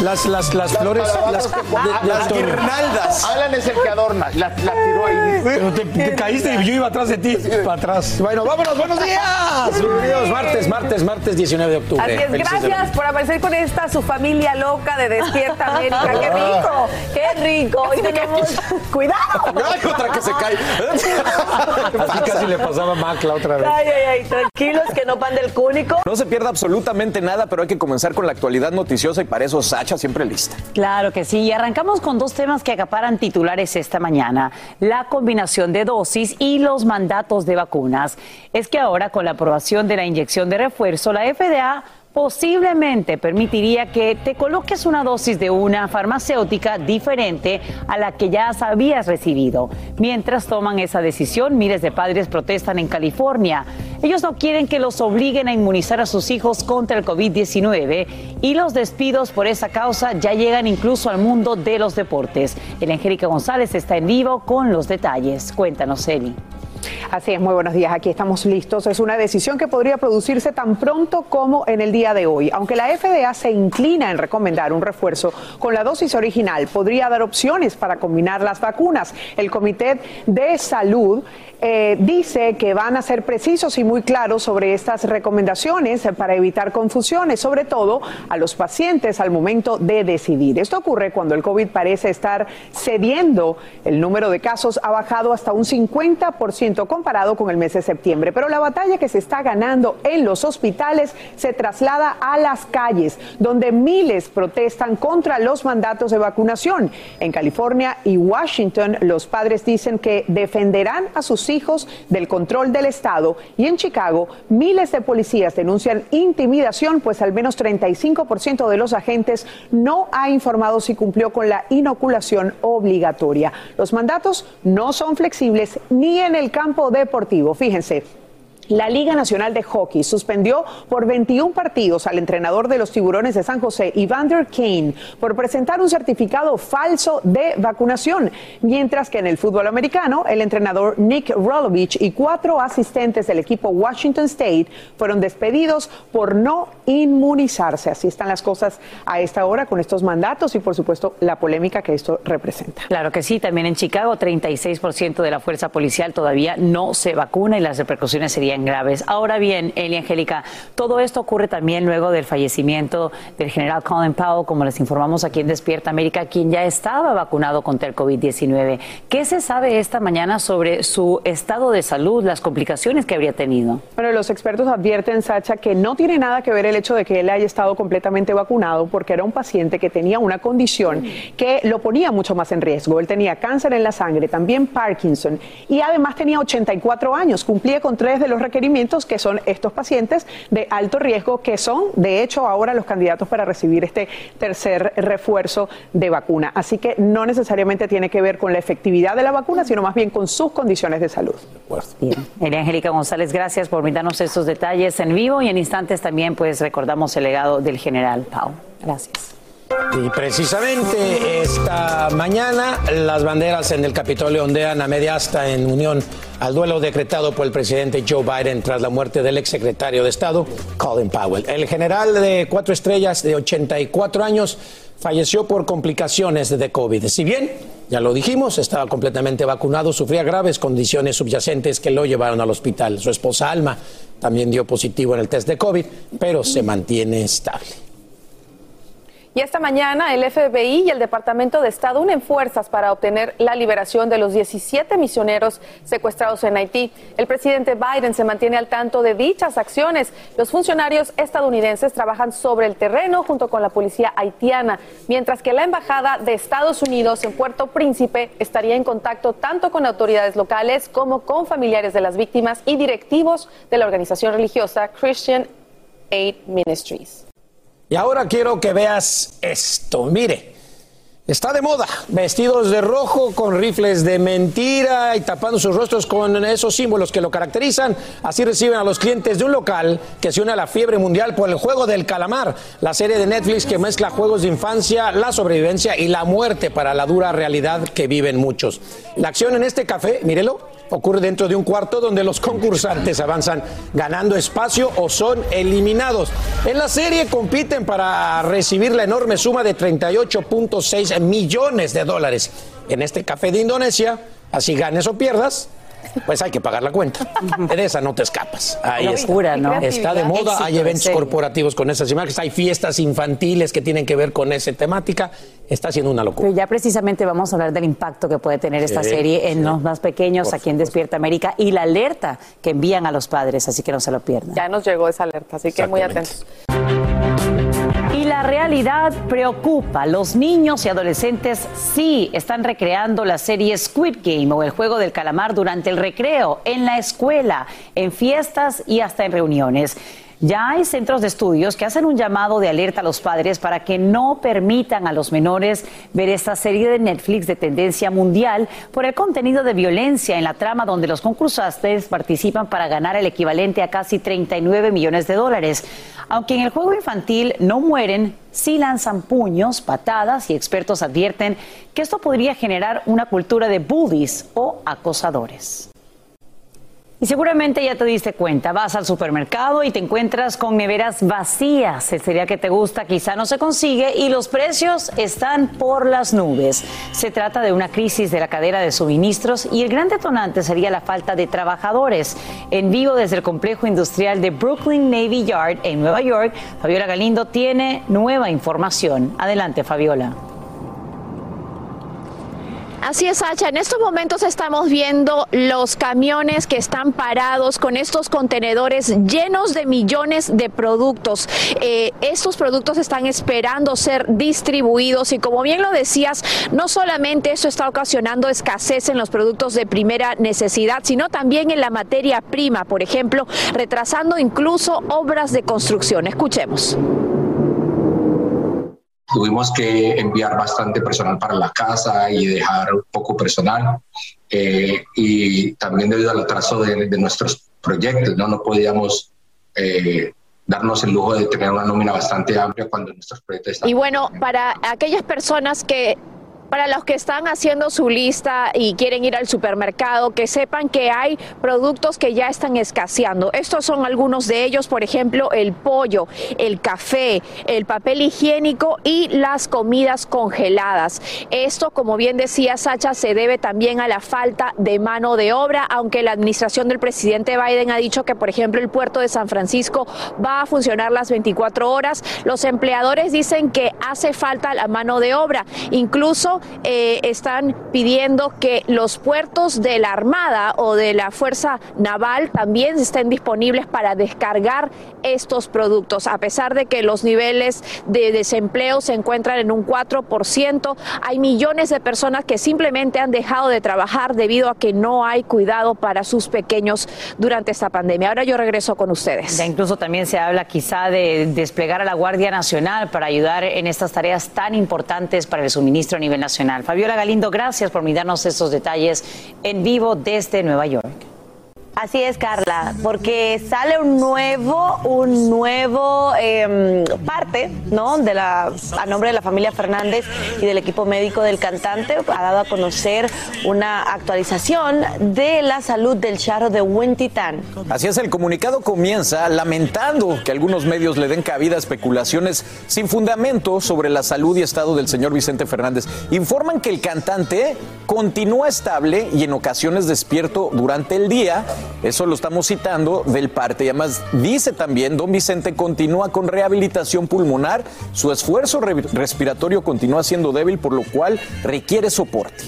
las, las, las, flores, las, de- las guirnaldas. Alan es el que adorna. La, la tiró ahí. Pero te, te caíste y yo iba atrás de ti, para atrás. Bueno, vámonos, buenos días. Bienvenidos, martes, martes, martes 19 de octubre. Así es, Felices gracias por aparecer con esta su familia loca de Despierta América. ¡Qué rico! ¡Qué rico! Hoy tenemos... ¡Cuidado! Ay, otra que se cae. Así casi le pasaba a Mac la otra vez. Ay, ay, ay, tranquilos que no pan del cúnico. No se pierda absolutamente nada, pero hay que comenzar con la actualidad noticiosa y para eso Sacha siempre lista. Claro que sí, y arrancamos con dos temas que acaparan titulares esta mañana, la combinación de dosis y los mandatos de vacunas. Es que ahora con la aprobación de la inyección de refuerzo, la FDA posiblemente permitiría que te coloques una dosis de una farmacéutica diferente a la que ya habías recibido. Mientras toman esa decisión, miles de padres protestan en California. Ellos no quieren que los obliguen a inmunizar a sus hijos contra el COVID-19 y los despidos por esa causa ya llegan incluso al mundo de los deportes. El Angélica González está en vivo con los detalles. Cuéntanos, Eli. Así es, muy buenos días. Aquí estamos listos. Es una decisión que podría producirse tan pronto como en el día de hoy. Aunque la FDA se inclina en recomendar un refuerzo con la dosis original, podría dar opciones para combinar las vacunas. El Comité de Salud eh, dice que van a ser precisos y muy claros sobre estas recomendaciones para evitar confusiones, sobre todo a los pacientes al momento de decidir. Esto ocurre cuando el COVID parece estar cediendo. El número de casos ha bajado hasta un 50% comparado con el mes de septiembre, pero la batalla que se está ganando en los hospitales se traslada a las calles, donde miles protestan contra los mandatos de vacunación. En California y Washington, los padres dicen que defenderán a sus hijos del control del Estado y en Chicago, miles de policías denuncian intimidación, pues al menos 35% de los agentes no ha informado si cumplió con la inoculación obligatoria. Los mandatos no son flexibles ni en el campo deportivo. Fíjense. La Liga Nacional de Hockey suspendió por 21 partidos al entrenador de los Tiburones de San José, Evander Kane, por presentar un certificado falso de vacunación, mientras que en el fútbol americano, el entrenador Nick Rolovich y cuatro asistentes del equipo Washington State fueron despedidos por no inmunizarse. Así están las cosas a esta hora con estos mandatos y, por supuesto, la polémica que esto representa. Claro que sí, también en Chicago 36% de la fuerza policial todavía no se vacuna y las repercusiones serían graves. Ahora bien, Eli Angélica, todo esto ocurre también luego del fallecimiento del general Colin Powell, como les informamos aquí en Despierta América, quien ya estaba vacunado contra el COVID-19. ¿Qué se sabe esta mañana sobre su estado de salud, las complicaciones que habría tenido? Bueno, los expertos advierten, Sacha, que no tiene nada que ver el hecho de que él haya estado completamente vacunado porque era un paciente que tenía una condición que lo ponía mucho más en riesgo. Él tenía cáncer en la sangre, también Parkinson y además tenía 84 años, cumplía con tres de los requerimientos que son estos pacientes de alto riesgo que son de hecho ahora los candidatos para recibir este tercer refuerzo de vacuna. Así que no necesariamente tiene que ver con la efectividad de la vacuna, sino más bien con sus condiciones de salud. Bien. María Angélica González, gracias por brindarnos estos detalles en vivo y en instantes también pues recordamos el legado del general Pau. Gracias. Y precisamente esta mañana las banderas en el Capitolio ondean a media asta en unión al duelo decretado por el presidente Joe Biden tras la muerte del exsecretario de Estado, Colin Powell. El general de cuatro estrellas de 84 años falleció por complicaciones de COVID. Si bien, ya lo dijimos, estaba completamente vacunado, sufría graves condiciones subyacentes que lo llevaron al hospital. Su esposa Alma también dio positivo en el test de COVID, pero se mantiene estable. Y esta mañana el FBI y el Departamento de Estado unen fuerzas para obtener la liberación de los 17 misioneros secuestrados en Haití. El presidente Biden se mantiene al tanto de dichas acciones. Los funcionarios estadounidenses trabajan sobre el terreno junto con la policía haitiana, mientras que la Embajada de Estados Unidos en Puerto Príncipe estaría en contacto tanto con autoridades locales como con familiares de las víctimas y directivos de la organización religiosa Christian Aid Ministries. Y ahora quiero que veas esto. Mire, está de moda. Vestidos de rojo con rifles de mentira y tapando sus rostros con esos símbolos que lo caracterizan. Así reciben a los clientes de un local que se une a la fiebre mundial por el juego del calamar, la serie de Netflix que mezcla juegos de infancia, la sobrevivencia y la muerte para la dura realidad que viven muchos. La acción en este café, mírelo, ocurre dentro de un cuarto donde los concursantes avanzan ganando espacio o son eliminados. En la serie compiten para recibir la enorme suma de 38.6 millones de dólares. En este café de Indonesia, así ganes o pierdas, pues hay que pagar la cuenta. De esa no te escapas. Ahí está. ¿no? Está de moda, Éxito hay eventos corporativos con esas imágenes, hay fiestas infantiles que tienen que ver con esa temática. Está siendo una locura. Pero ya precisamente vamos a hablar del impacto que puede tener esta Sí, serie en sí. los más pequeños Por aquí en Despierta América y la alerta que envían a los padres, así que no se lo pierdan. Ya nos llegó esa alerta, así que muy atentos. Y la realidad preocupa. Los niños y adolescentes sí están recreando la serie Squid Game o el juego del calamar durante el recreo, en la escuela, en fiestas y hasta en reuniones. Ya hay centros de estudios que hacen un llamado de alerta a los padres para que no permitan a los menores ver esta serie de Netflix de tendencia mundial por el contenido de violencia en la trama donde los concursantes participan para ganar el equivalente a casi 39 millones de dólares. Aunque en el juego infantil no mueren, sí lanzan puños, patadas y expertos advierten que esto podría generar una cultura de bullies o acosadores. Y seguramente ya te diste cuenta, vas al supermercado y te encuentras con neveras vacías. El cereal que te gusta quizá no se consigue y los precios están por las nubes. Se trata de una crisis de la cadena de suministros y el gran detonante sería la falta de trabajadores. En vivo desde el complejo industrial de Brooklyn Navy Yard en Nueva York, Fabiola Galindo tiene nueva información. Adelante, Fabiola. Así es, Sacha. En estos momentos estamos viendo los camiones que están parados con estos contenedores llenos de millones de productos. Eh, estos productos están esperando ser distribuidos y como bien lo decías, no solamente eso está ocasionando escasez en los productos de primera necesidad, sino también en la materia prima, por ejemplo, retrasando incluso obras de construcción. Escuchemos. Tuvimos que enviar bastante personal para la casa y dejar poco personal. eh, y también debido al atraso de, de nuestros proyectos, no, no podíamos eh, darnos el lujo de tener una nómina bastante amplia cuando nuestros proyectos estaban Y bueno, para aquellas personas que para los que están haciendo su lista y quieren ir al supermercado, que sepan que hay productos que ya están escaseando. Estos son algunos de ellos, por ejemplo, el pollo, el café, el papel higiénico y las comidas congeladas. Esto, como bien decía Sacha, se debe también a la falta de mano de obra, aunque la administración del presidente Biden ha dicho que, por ejemplo, el puerto de San Francisco va a funcionar las 24 horas. Los empleadores dicen que hace falta la mano de obra. Incluso eh, están pidiendo que los puertos de la Armada o de la Fuerza Naval también estén disponibles para descargar estos productos. A pesar de que los niveles de desempleo se encuentran en un 4%, hay millones de personas que simplemente han dejado de trabajar debido a que no hay cuidado para sus pequeños durante esta pandemia. Ahora yo regreso con ustedes. Incluso también se habla quizá de desplegar a la Guardia Nacional para ayudar en estas tareas tan importantes para el suministro a nivel nacional. Fabiola Galindo, gracias por mirarnos estos detalles en vivo desde Nueva York. Así es, Carla, porque sale un nuevo, un nuevo eh, parte, ¿no? De la, a nombre de la familia Fernández y del equipo médico del cantante, ha dado a conocer una actualización de la salud del charro de Huentitán. Así es, el comunicado comienza lamentando que algunos medios le den cabida a especulaciones sin fundamento sobre la salud y estado del señor Vicente Fernández. Informan que el cantante continúa estable y en ocasiones despierto durante el día eso lo estamos citando del parte. Y además dice también, don Vicente continúa con rehabilitación pulmonar, su esfuerzo re respiratorio continúa siendo débil, por lo cual requiere soporte.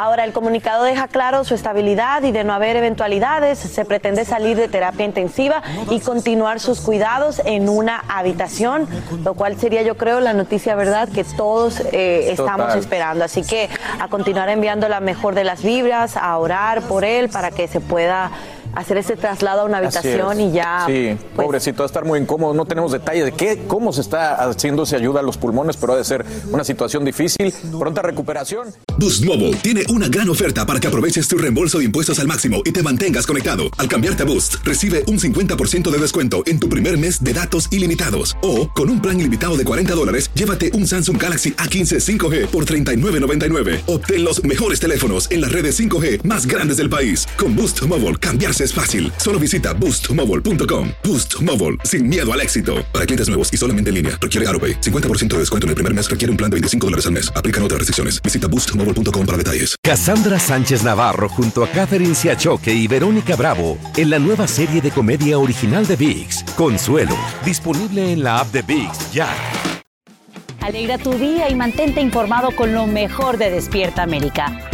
Ahora, el comunicado deja claro su estabilidad y de no haber eventualidades, se pretende salir de terapia intensiva y continuar sus cuidados en una habitación, lo cual sería, yo creo, la noticia verdad que todos eh, estamos Total. esperando. Así que a continuar enviando la mejor de las vibras, a orar por él para que se pueda hacer ese traslado a una habitación y ya Sí, pues, pobrecito, va a estar muy incómodo. No tenemos detalles de qué, cómo se está haciendo esa ayuda a los pulmones, pero ha de ser una situación difícil. Pronta recuperación. Boost Mobile tiene una gran oferta para que aproveches tu reembolso de impuestos al máximo y te mantengas conectado. Al cambiarte a Boost, recibe un 50% de descuento en tu primer mes de datos ilimitados. O, con un plan ilimitado de 40 dólares, llévate un Samsung Galaxy A15 5G por $39.99. Obtén los mejores teléfonos en las redes 5G más grandes del país. Con Boost Mobile, cambiarse es fácil. Solo visita boostmobile.com. Boost Mobile, sin miedo al éxito. Para clientes nuevos y solamente en línea, requiere AroPay. 50% de descuento en el primer mes requiere un plan de 25 dólares al mes. Aplican otras restricciones. Visita boostmobile.com para detalles. Cassandra Sánchez Navarro junto a Catherine Siachoque y Verónica Bravo en la nueva serie de comedia original de VIX, Consuelo, disponible en la app de VIX ya. Alegra tu día y mantente informado con lo mejor de Despierta América.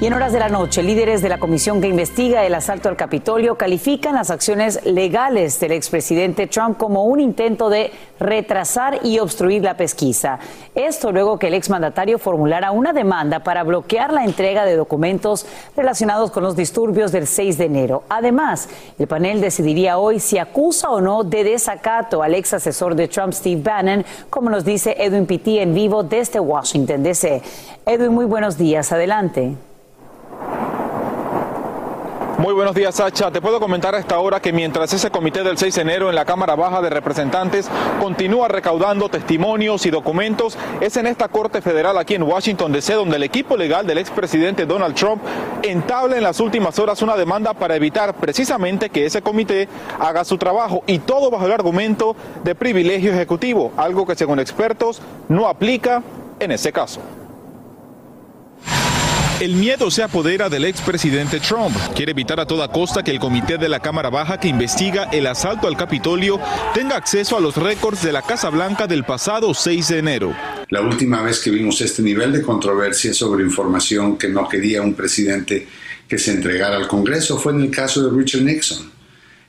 Y en horas de la noche, líderes de la comisión que investiga el asalto al Capitolio califican las acciones legales del expresidente Trump como un intento de retrasar y obstruir la pesquisa. Esto luego que el exmandatario formulara una demanda para bloquear la entrega de documentos relacionados con los disturbios del 6 de enero. Además, el panel decidiría hoy si acusa o no de desacato al ex asesor de Trump, Steve Bannon, como nos dice Edwin Pitti en vivo desde Washington, D.C. Edwin, muy buenos días. Adelante. Muy buenos días, Sacha. Te puedo comentar a esta hora que mientras ese comité del 6 de enero en la Cámara Baja de Representantes continúa recaudando testimonios y documentos, es en esta Corte Federal aquí en Washington DC donde el equipo legal del expresidente Donald Trump entabla en las últimas horas una demanda para evitar precisamente que ese comité haga su trabajo y todo bajo el argumento de privilegio ejecutivo, algo que según expertos no aplica en ese caso. El miedo se apodera del expresidente Trump. Quiere evitar a toda costa que el comité de la Cámara Baja que investiga el asalto al Capitolio tenga acceso a los récords de la Casa Blanca del pasado 6 de enero. La última vez que vimos este nivel de controversia sobre información que no quería un presidente que se entregara al Congreso fue en el caso de Richard Nixon.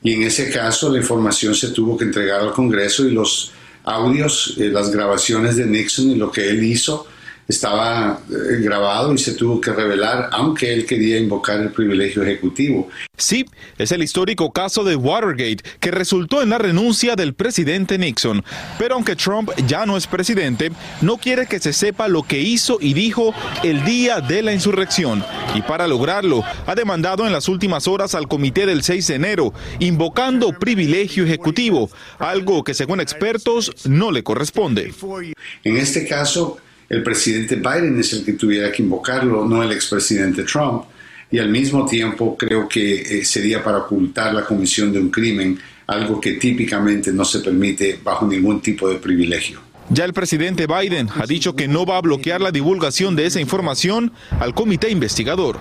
Y en ese caso la información se tuvo que entregar al Congreso y los audios, eh, las grabaciones de Nixon y lo que él hizo estaba eh, grabado y se tuvo que revelar, aunque él quería invocar el privilegio ejecutivo. Sí, es el histórico caso de Watergate que resultó en la renuncia del presidente Nixon. Pero aunque Trump ya no es presidente, no quiere que se sepa lo que hizo y dijo el día de la insurrección. Y para lograrlo, ha demandado en las últimas horas al comité del 6 de enero, invocando privilegio ejecutivo, algo que según expertos no le corresponde. En este caso, el presidente Biden es el que tuviera que invocarlo, no el expresidente Trump. Y al mismo tiempo creo que eh, sería para ocultar la comisión de un crimen, algo que típicamente no se permite bajo ningún tipo de privilegio. Ya el presidente Biden ha dicho que no va a bloquear la divulgación de esa información al comité investigador.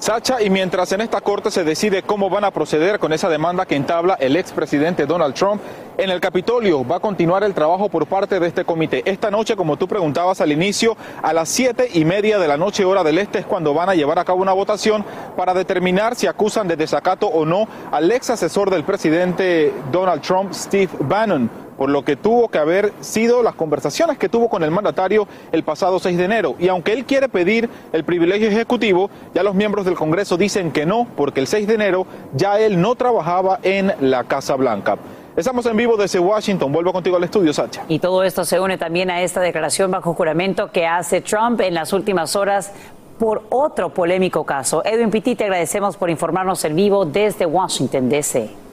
Sacha, y mientras en esta corte se decide cómo van a proceder con esa demanda que entabla el expresidente Donald Trump, en el Capitolio va a continuar el trabajo por parte de este comité. Esta noche, como tú preguntabas al inicio, a las siete y media de la noche hora del este es cuando van a llevar a cabo una votación para determinar si acusan de desacato o no al ex asesor del presidente Donald Trump, Steve Bannon por lo que tuvo que haber sido las conversaciones que tuvo con el mandatario el pasado 6 de enero. Y aunque él quiere pedir el privilegio ejecutivo, ya los miembros del Congreso dicen que no, porque el 6 de enero ya él no trabajaba en la Casa Blanca. Estamos en vivo desde Washington. Vuelvo contigo al estudio, Sacha. Y todo esto se une también a esta declaración bajo juramento que hace Trump en las últimas horas por otro polémico caso. Edwin Pitti, te agradecemos por informarnos en vivo desde Washington, D.C.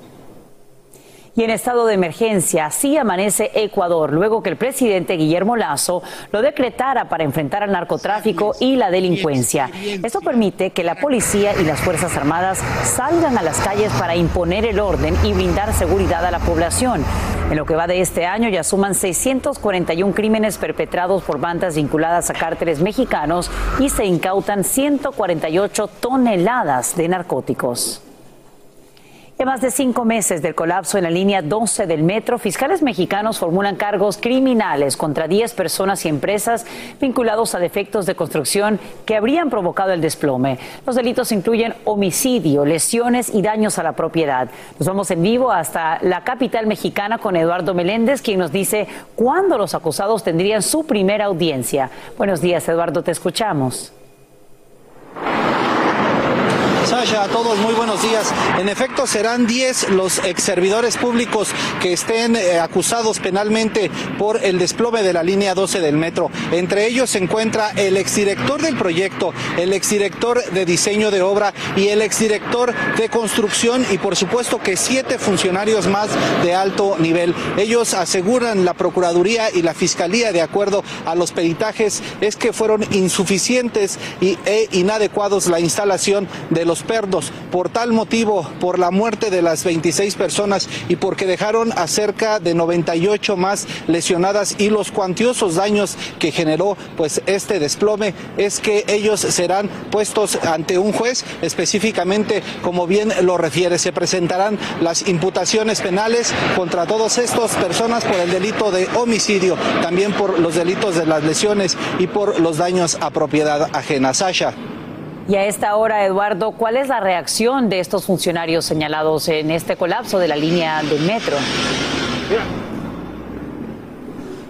Y en estado de emergencia, así amanece Ecuador, luego que el presidente Guillermo Lazo lo decretara para enfrentar al narcotráfico y la delincuencia. Esto permite que la policía y las Fuerzas Armadas salgan a las calles para imponer el orden y brindar seguridad a la población. En lo que va de este año ya suman 641 crímenes perpetrados por bandas vinculadas a cárteles mexicanos y se incautan 148 toneladas de narcóticos. En más de cinco meses del colapso en la línea 12 del metro, fiscales mexicanos formulan cargos criminales contra 10 personas y empresas vinculados a defectos de construcción que habrían provocado el desplome. Los delitos incluyen homicidio, lesiones y daños a la propiedad. Nos vamos en vivo hasta la capital mexicana con Eduardo Meléndez, quien nos dice cuándo los acusados tendrían su primera audiencia. Buenos días, Eduardo, te escuchamos. Sasha, a todos muy buenos días. En efecto, serán 10 los ex servidores públicos que estén eh, acusados penalmente por el desplome de la línea 12 del metro. Entre ellos se encuentra el exdirector del proyecto, el exdirector de diseño de obra y el exdirector de construcción y por supuesto que siete funcionarios más de alto nivel. Ellos aseguran la Procuraduría y la Fiscalía, de acuerdo a los peritajes, es que fueron insuficientes y, e inadecuados la instalación de los perdos. Por tal motivo, por la muerte de las 26 personas y porque dejaron a cerca de 98 más lesionadas y los cuantiosos daños que generó pues este desplome, es que ellos serán puestos ante un juez, específicamente como bien lo refiere, se presentarán las imputaciones penales contra todas estas personas por el delito de homicidio, también por los delitos de las lesiones y por los daños a propiedad ajena. Sasha. Y a esta hora, Eduardo, ¿cuál es la reacción de estos funcionarios señalados en este colapso de la línea del metro?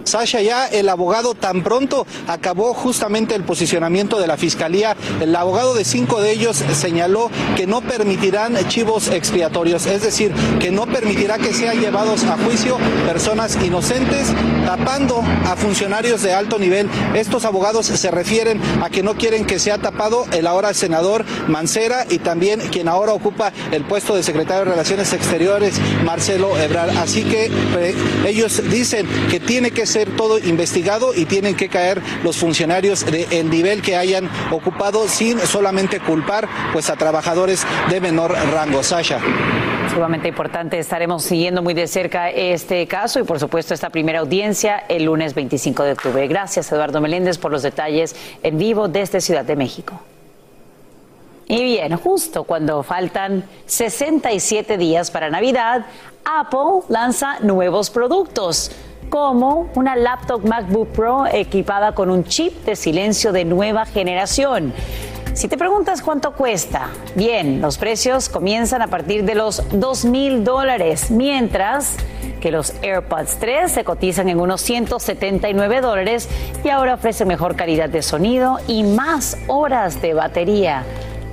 Sasha, ya el abogado tan pronto acabó justamente el posicionamiento de la fiscalía. El abogado de cinco de ellos señaló que no permitirán chivos expiatorios, es decir, que no permitirá que sean llevados a juicio personas inocentes tapando a funcionarios de alto nivel. Estos abogados se refieren a que no quieren que sea tapado el ahora senador Mancera y también quien ahora ocupa el puesto de secretario de Relaciones Exteriores, Marcelo Ebrard. Así que eh, ellos dicen que tiene que ser todo investigado y tienen que caer los funcionarios del nivel que hayan ocupado sin solamente culpar pues a trabajadores de menor rango. Sasha. Sumamente importante, estaremos siguiendo muy de cerca este caso y por supuesto esta primera audiencia el lunes 25 de octubre. Gracias Eduardo Meléndez por los detalles en vivo desde Ciudad de México. Y bien, justo cuando faltan 67 días para Navidad, Apple lanza nuevos productos como una laptop MacBook Pro equipada con un chip de silencio de nueva generación. Si te preguntas cuánto cuesta, bien, los precios comienzan a partir de los 2 mil dólares, mientras que los AirPods 3 se cotizan en unos 179 dólares y ahora ofrecen mejor calidad de sonido y más horas de batería.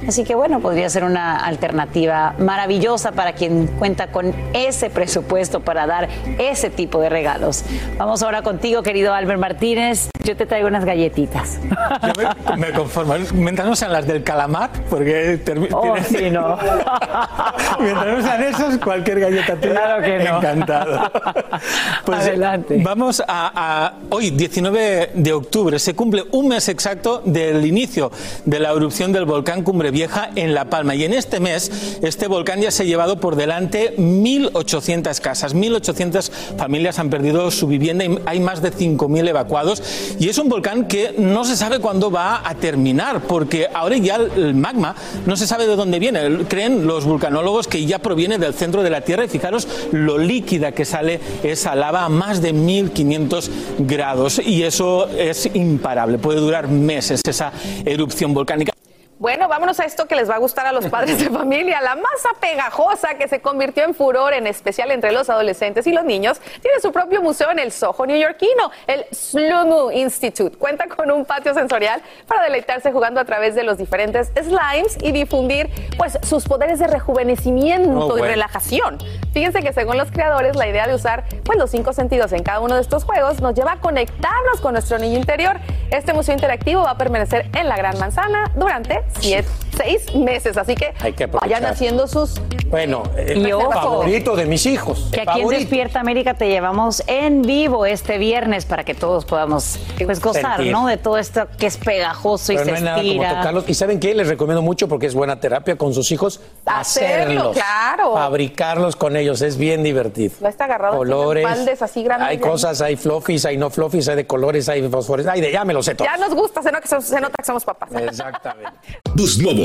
Así que bueno, podría ser una alternativa maravillosa para quien cuenta con ese presupuesto para dar ese tipo de regalos. Vamos ahora contigo, querido Albert Martínez. Yo te traigo unas galletitas. Yo me, me conformo. Mientras no sean las del calamar, porque termi- Oh, sí, no. Mientras no sean esos, cualquier galleta tuya. Claro que no. Encantado. Pues Adelante. vamos a, a- hoy, 19 de octubre, se cumple un mes exacto del inicio de la erupción del volcán Cumbre Vieja en La Palma. Y en este mes, este volcán ya se ha llevado por delante 1.800 casas, 1.800 familias han perdido su vivienda y hay más de 5.000 evacuados. Y es un volcán que no se sabe cuándo va a terminar, porque ahora ya el magma no se sabe de dónde viene. Creen los vulcanólogos que ya proviene del centro de la Tierra y fijaros lo líquida que sale esa lava a más de 1500 grados y eso es imparable, puede durar meses esa erupción volcánica. Bueno, vámonos a esto que les va a gustar a los padres de familia. La masa pegajosa que se convirtió en furor, en especial entre los adolescentes y los niños, tiene su propio museo en el Soho neoyorquino, el Slumu Institute. Cuenta con un patio sensorial para deleitarse jugando a través de los diferentes slimes y difundir pues sus poderes de rejuvenecimiento Oh, y relajación. Fíjense que según los creadores, la idea de usar pues, los cinco sentidos en cada uno de estos juegos nos lleva a conectarnos con nuestro niño interior. Este museo interactivo va a permanecer en la Gran Manzana durante siete, seis meses, así que, Hay que aprovechar. vayan haciendo sus Bueno, el Y ojo. favorito de mis hijos. Que aquí en favorito. Despierta América te llevamos en vivo este viernes para que todos podamos pues, gozar, Sentir. ¿no? De todo esto que es pegajoso y Pero se no hay nada como estira. tocarlos. ¿Y saben qué? Les recomiendo mucho porque es buena terapia con sus hijos. Hacerlo, hacerlos. claro. Fabricarlos con ellos. Es bien divertido. A estar agarrado en Colores. baldes así grandes. Hay ahí. cosas, hay fluffies, hay no fluffies, hay de colores, hay fosfores. Hay de, ya me lo sé todo. Ya nos gusta, se nota que somos, se nota que somos papás. Exactamente. Boost Mobile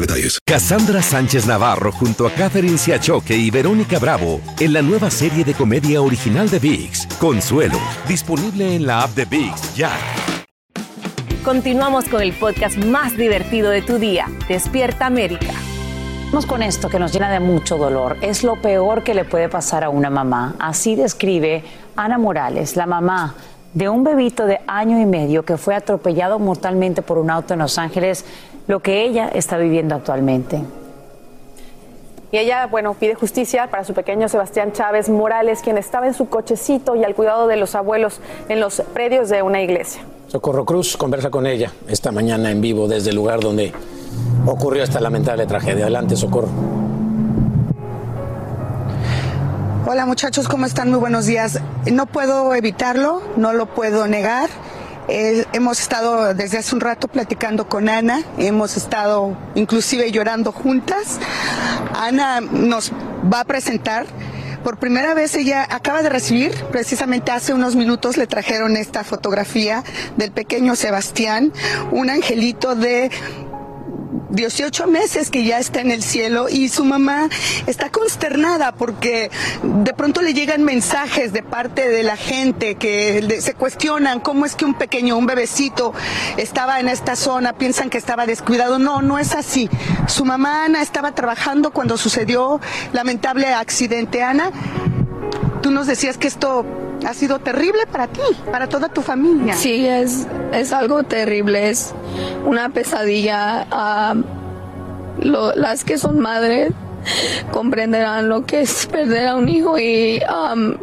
detalles. Cassandra Sánchez Navarro junto a Catherine Siachoque y Verónica Bravo en la nueva serie de comedia original de VIX, Consuelo, disponible en la app de VIX ya. Continuamos con el podcast más divertido de tu día, Despierta América. Vamos con esto que nos llena de mucho dolor. Es lo peor que le puede pasar a una mamá. Así describe Ana Morales, la mamá de un bebito de año y medio que fue atropellado mortalmente por un auto en Los Ángeles, lo que ella está viviendo actualmente. Y ella, bueno, pide justicia para su pequeño Sebastián Chávez Morales, quien estaba en su cochecito y al cuidado de los abuelos en los predios de una iglesia. Socorro Cruz conversa con ella esta mañana en vivo desde el lugar donde ocurrió esta lamentable tragedia. Adelante, Socorro. Hola muchachos, ¿cómo están? Muy buenos días. No puedo evitarlo, no lo puedo negar. Eh, hemos estado desde hace un rato platicando con Ana, hemos estado inclusive llorando juntas. Ana nos va a presentar. Por primera vez ella acaba de recibir, precisamente hace unos minutos le trajeron esta fotografía del pequeño Sebastián, un angelito de 18 meses que ya está en el cielo y su mamá está consternada porque de pronto le llegan mensajes de parte de la gente que se cuestionan cómo es que un pequeño, un bebecito estaba en esta zona, piensan que estaba descuidado. No, no es así. Su mamá Ana estaba trabajando cuando sucedió lamentable accidente. Ana, tú nos decías que esto ha sido terrible para ti, para toda tu familia. Sí, es, es algo terrible, es una pesadilla. ah, las que son madres comprenderán lo que es perder a un hijo y am,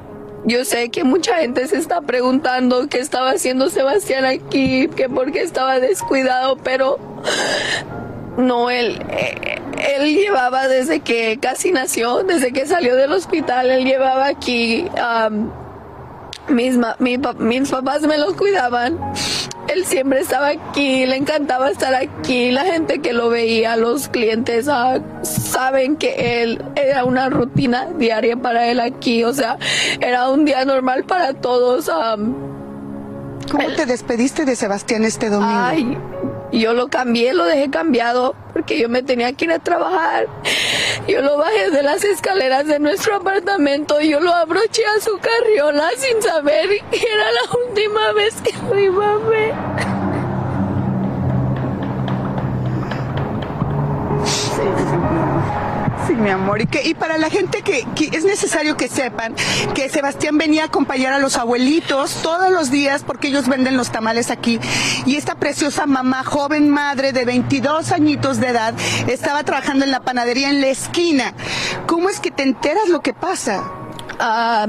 yo sé que mucha gente se está preguntando qué estaba haciendo Sebastián aquí, que por qué estaba descuidado, pero no, él, eh, él llevaba desde que casi nació, desde que salió del hospital, él llevaba aquí... mis, ma- mi mis papás me los cuidaban. Él siempre estaba aquí, le encantaba estar aquí. La gente que lo veía, los clientes, ah, saben que él era una rutina diaria para él aquí. O sea, era un día normal para todos. ah, ¿Cómo te despediste de Sebastián este domingo? Ay, yo lo cambié, lo dejé cambiado porque yo me tenía que ir a trabajar. Yo lo bajé de las escaleras de nuestro apartamento, yo lo abroché a su carriola sin saber que era la última vez que lo iba a ver. Mi amor. Y, que, y para la gente que, que es necesario que sepan que Sebastián venía a acompañar a los abuelitos todos los días porque ellos venden los tamales aquí. Y esta preciosa mamá, joven madre de 22 añitos de edad, estaba trabajando en la panadería en la esquina. ¿Cómo es que te enteras lo que pasa? Ah,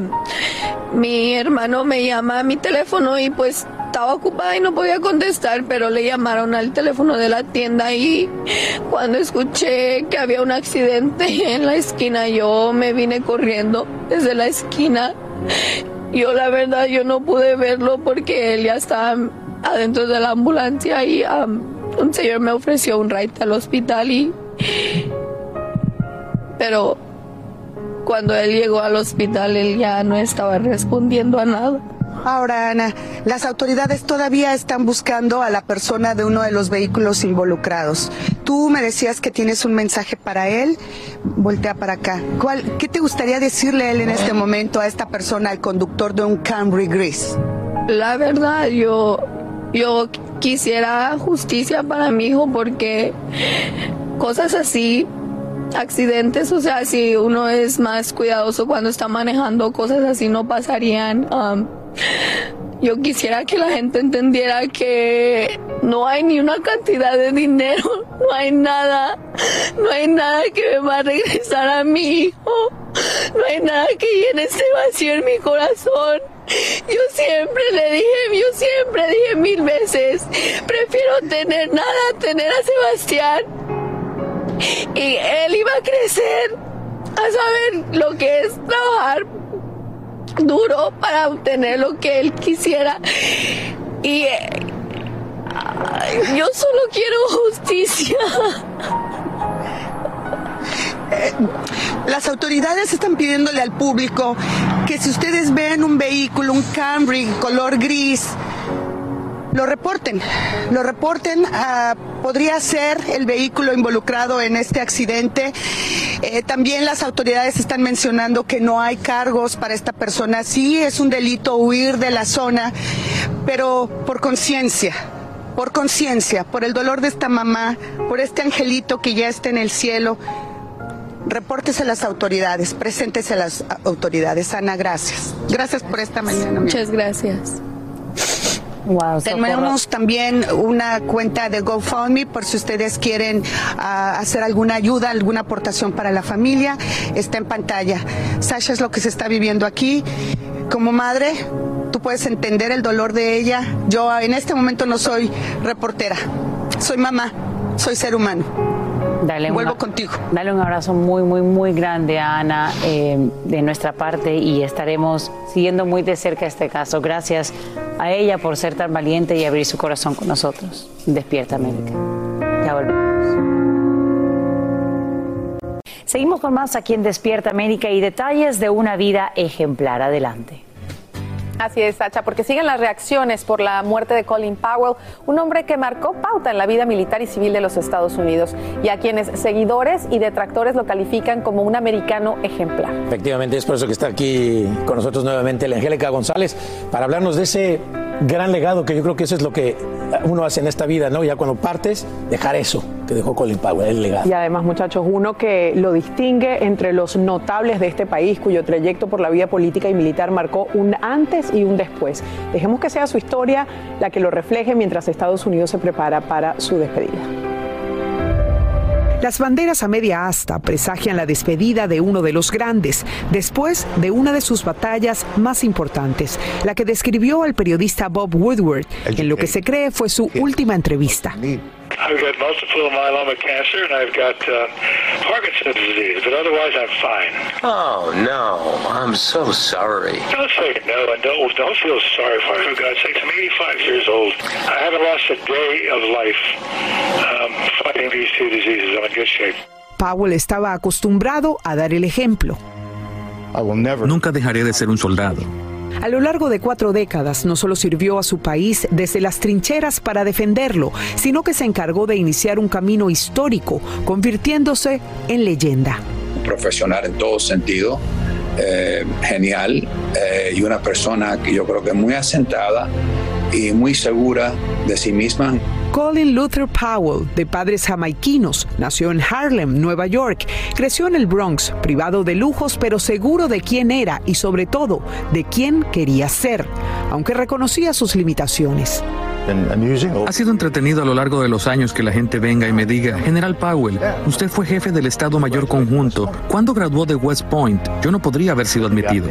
mi hermano me llama a mi teléfono y pues estaba ocupada y no podía contestar, pero le llamaron al teléfono de la tienda y cuando escuché que había un accidente en la esquina, yo me vine corriendo desde la esquina. Yo la verdad yo no pude verlo porque él ya estaba adentro de la ambulancia y um, un señor me ofreció un ride al hospital y pero cuando él llegó al hospital él ya no estaba respondiendo a nada. Ahora, Ana, las autoridades todavía están buscando a la persona de uno de los vehículos involucrados. Tú me decías que tienes un mensaje para él. Voltea para acá. ¿Cuál, ¿Qué te gustaría decirle a él en este momento a esta persona, al conductor de un Camry gris? La verdad, yo, yo quisiera justicia para mi hijo porque cosas así, accidentes, o sea, si uno es más cuidadoso cuando está manejando, cosas así no pasarían. Um, yo quisiera que la gente entendiera que no hay ni una cantidad de dinero, no hay nada, no hay nada que me va a regresar a mi hijo, no hay nada que llene ese vacío en mi corazón. Yo siempre le dije, yo siempre dije mil veces, prefiero tener nada tener a Sebastián. Y él iba a crecer, a saber lo que es trabajar duro para obtener lo que él quisiera. Y eh, yo solo quiero justicia. Las autoridades están pidiéndole al público que si ustedes ven un vehículo, un Camry color gris, lo reporten, lo reporten. ah, podría ser el vehículo involucrado en este accidente. Eh, también las autoridades están mencionando que no hay cargos para esta persona. Sí, es un delito huir de la zona, pero por conciencia, por conciencia, por el dolor de esta mamá, por este angelito que ya está en el cielo. Repórtese a las autoridades, preséntese a las autoridades. Ana, gracias. Gracias por esta mañana. Muchas gracias. Tenemos también una cuenta de GoFundMe por si ustedes quieren ah, hacer alguna ayuda, alguna aportación para la familia. Está en pantalla. Sasha es lo que se está viviendo aquí. Como madre, tú puedes entender el dolor de ella. Yo en este momento no soy reportera, soy mamá, soy ser humano. Dale Vuelvo contigo. Dale un abrazo muy, muy, muy grande a Ana eh, de nuestra parte y estaremos siguiendo muy de cerca este caso. Gracias a ella por ser tan valiente y abrir su corazón con nosotros. Despierta América. Ya volvemos. Seguimos con más aquí en Despierta América y detalles de una vida ejemplar. Adelante. Así es, Sacha, porque siguen las reacciones por la muerte de Colin Powell, un hombre que marcó pauta en la vida militar y civil de los Estados Unidos y a quienes seguidores y detractores lo califican como un americano ejemplar. Efectivamente, es por eso que está aquí con nosotros nuevamente la Angélica González para hablarnos de ese gran legado que yo creo que eso es lo que uno hace en esta vida, ¿no? Ya cuando partes, dejar eso que dejó Colin Powell, el legado. Y además, muchachos, uno que lo distingue entre los notables de este país, cuyo trayecto por la vida política y militar marcó un antes y un después. Dejemos que sea su historia la que lo refleje mientras Estados Unidos se prepara para su despedida. Las banderas a media asta presagian la despedida de uno de los grandes, después de una de sus batallas más importantes, la que describió al periodista Bob Woodward, en lo que se cree fue su última entrevista. I've got multiple myeloma cancer and I've got uh, Parkinson's disease, but otherwise I'm fine. Oh, no. I'm so sorry. Don't say no and don't, don't feel sorry for me. For God's sake, I'm 85 years old. I haven't lost a day of life um, fighting these two diseases. I'm in good shape. Powell estaba acostumbrado a dar el ejemplo. Nunca dejaré de ser un soldado. A lo largo de cuatro décadas no solo sirvió a su país desde las trincheras para defenderlo, sino que se encargó de iniciar un camino histórico, convirtiéndose en leyenda. profesional en todo sentido, eh, genial eh, y una persona que yo creo que es muy asentada y muy segura de sí misma. Colin Luther Powell, de padres jamaiquinos, nació en Harlem, Nueva York. Creció en el Bronx, privado de lujos, pero seguro de quién era y sobre todo de quién quería ser, aunque reconocía sus limitaciones. Ha sido entretenido a lo largo de los años que la gente venga y me diga, General Powell, usted fue jefe del Estado Mayor Conjunto. ¿Cuándo graduó de West Point? Yo no podría haber sido admitido.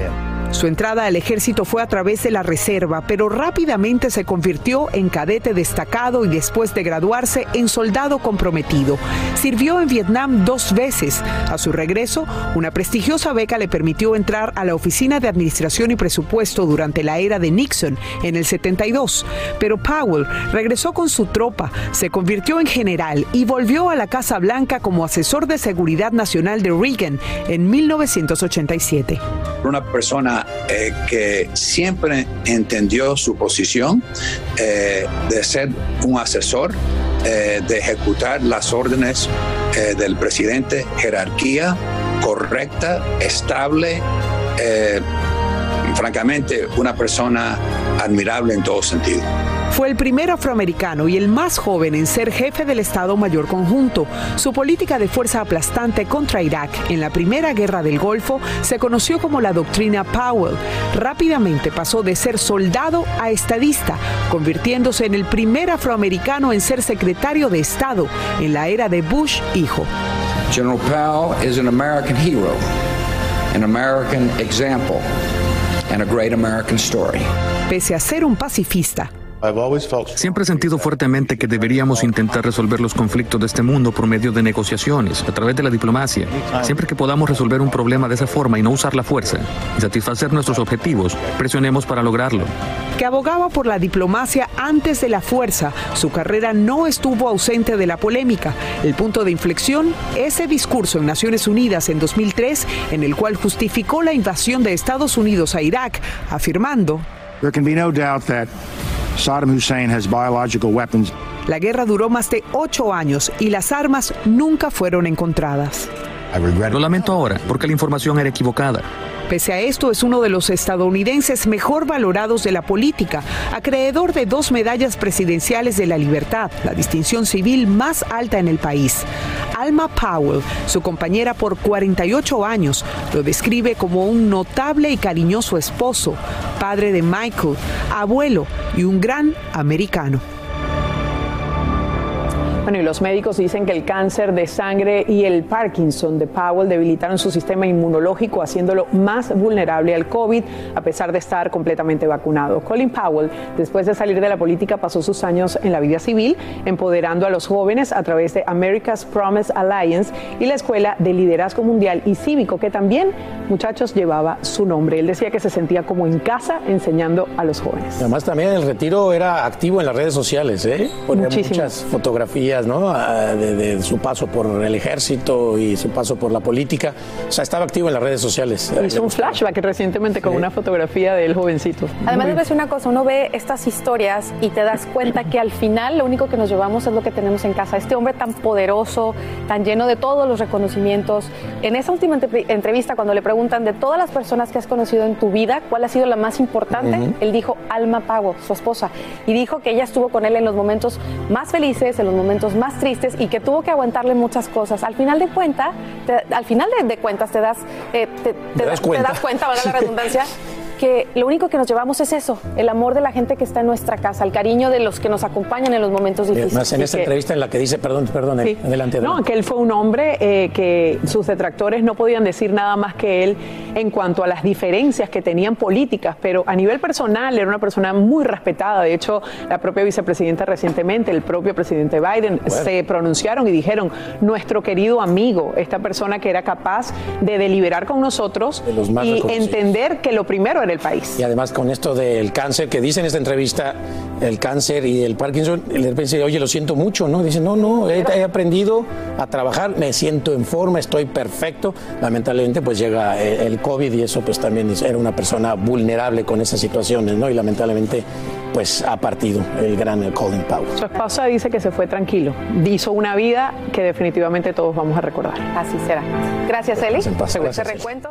Su entrada al ejército fue a través de la reserva, pero rápidamente se convirtió en cadete destacado y después de graduarse en soldado comprometido. Sirvió en Vietnam dos veces. A su regreso, una prestigiosa beca le permitió entrar a la Oficina de Administración y Presupuesto durante la era de Nixon en el 72. Pero Powell regresó con su tropa, se convirtió en general y volvió a la Casa Blanca como asesor de seguridad nacional de Reagan en 1987. Una persona eh, que siempre entendió su posición eh, de ser un asesor, eh, de ejecutar las órdenes del presidente, jerarquía correcta, estable, francamente una persona admirable en todo sentido. Fue el primer afroamericano y el más joven en ser jefe del Estado Mayor Conjunto. Su política de fuerza aplastante contra Irak en la Primera Guerra del Golfo se conoció como la doctrina Powell. Rápidamente pasó de ser soldado a estadista, convirtiéndose en el primer afroamericano en ser secretario de Estado en la era de Bush hijo. General Powell is an American hero, an American example, and a great American story. Pese a ser un pacifista, Siempre he sentido fuertemente que deberíamos intentar resolver los conflictos de este mundo por medio de negociaciones, a través de la diplomacia. Siempre que podamos resolver un problema de esa forma y no usar la fuerza y satisfacer nuestros objetivos, presionemos para lograrlo. que abogaba por la diplomacia antes de la fuerza, su carrera no estuvo ausente de la polémica. El punto de inflexión, ese discurso en Naciones Unidas en 2003, en el cual justificó la invasión de Estados Unidos a Irak, afirmando, There can be no doubt that Saddam Hussein has biological weapons. la guerra duró más de ocho años y las armas nunca fueron encontradas. Lo lamento ahora, porque la información era equivocada. Pese a esto, es uno de los estadounidenses mejor valorados de la política, acreedor de dos medallas presidenciales de la libertad, la distinción civil más alta en el país. Alma Powell, su compañera por 48 años, lo describe como un notable y cariñoso esposo, padre de Michael, abuelo y un gran americano. Bueno, y los médicos dicen que el cáncer de sangre y el Parkinson de Powell debilitaron su sistema inmunológico, haciéndolo más vulnerable al COVID, a pesar de estar completamente vacunado. Colin Powell, después de salir de la política, pasó sus años en la vida civil, empoderando a los jóvenes a través de America's Promise Alliance y la Escuela de Liderazgo Mundial y Cívico, que también, muchachos, llevaba su nombre. Él decía que se sentía como en casa enseñando a los jóvenes. Además también el retiro era activo en las redes sociales, ¿eh? Ponía muchas fotografías, ¿no? Ah, De, de su paso por el ejército y su paso por la política. O sea, estaba activo en las redes sociales. Hizo un flashback recientemente con una fotografía del jovencito. Además, decir una cosa, uno ve estas historias y te das cuenta que al final lo único que nos llevamos es lo que tenemos en casa. Este hombre tan poderoso, tan lleno de todos los reconocimientos. En esa última entre- entrevista, cuando le preguntan de todas las personas que has conocido en tu vida, ¿cuál ha sido la más importante? Ujú. Él dijo Alma Pago, su esposa, y dijo que ella estuvo con él en los momentos más felices, en los momentos más tristes y que tuvo que aguantarle muchas cosas. Al final de cuenta, te- al final de, de cuentas te das, eh, te, te das te cuenta. das cuenta, valga la redundancia, que lo único que nos llevamos es eso, el amor de la gente que está en nuestra casa, el cariño de los que nos acompañan en los momentos difíciles. Más en esta que- entrevista en la que dice, perdón, perdón, Sí. adelante, No, adelante. que él fue un hombre eh, que sus detractores no podían decir nada más que él en cuanto a las diferencias que tenían políticas, pero a nivel personal era una persona muy respetada. De hecho, la propia vicepresidenta recientemente, el propio presidente Biden, Bueno. se pronunciaron y dijeron, nuestro querido amigo, esta persona que era capaz de deliberar con nosotros más y entender que lo primero era el país. Y además con esto del cáncer, que dice en esta entrevista, el cáncer y el Parkinson, de repente dice, oye, lo siento mucho, ¿no? Dice, no, no, he, he aprendido a trabajar, me siento en forma, estoy perfecto. Lamentablemente, pues llega el, el COVID y eso pues también era una persona vulnerable con esas situaciones, ¿no? Y lamentablemente, pues ha partido el gran eh, Colin Powell. Su esposa dice que se fue tranquilo, hizo una vida que definitivamente todos vamos a recordar. Así será. Gracias, Eli. Según ese Eli. recuento.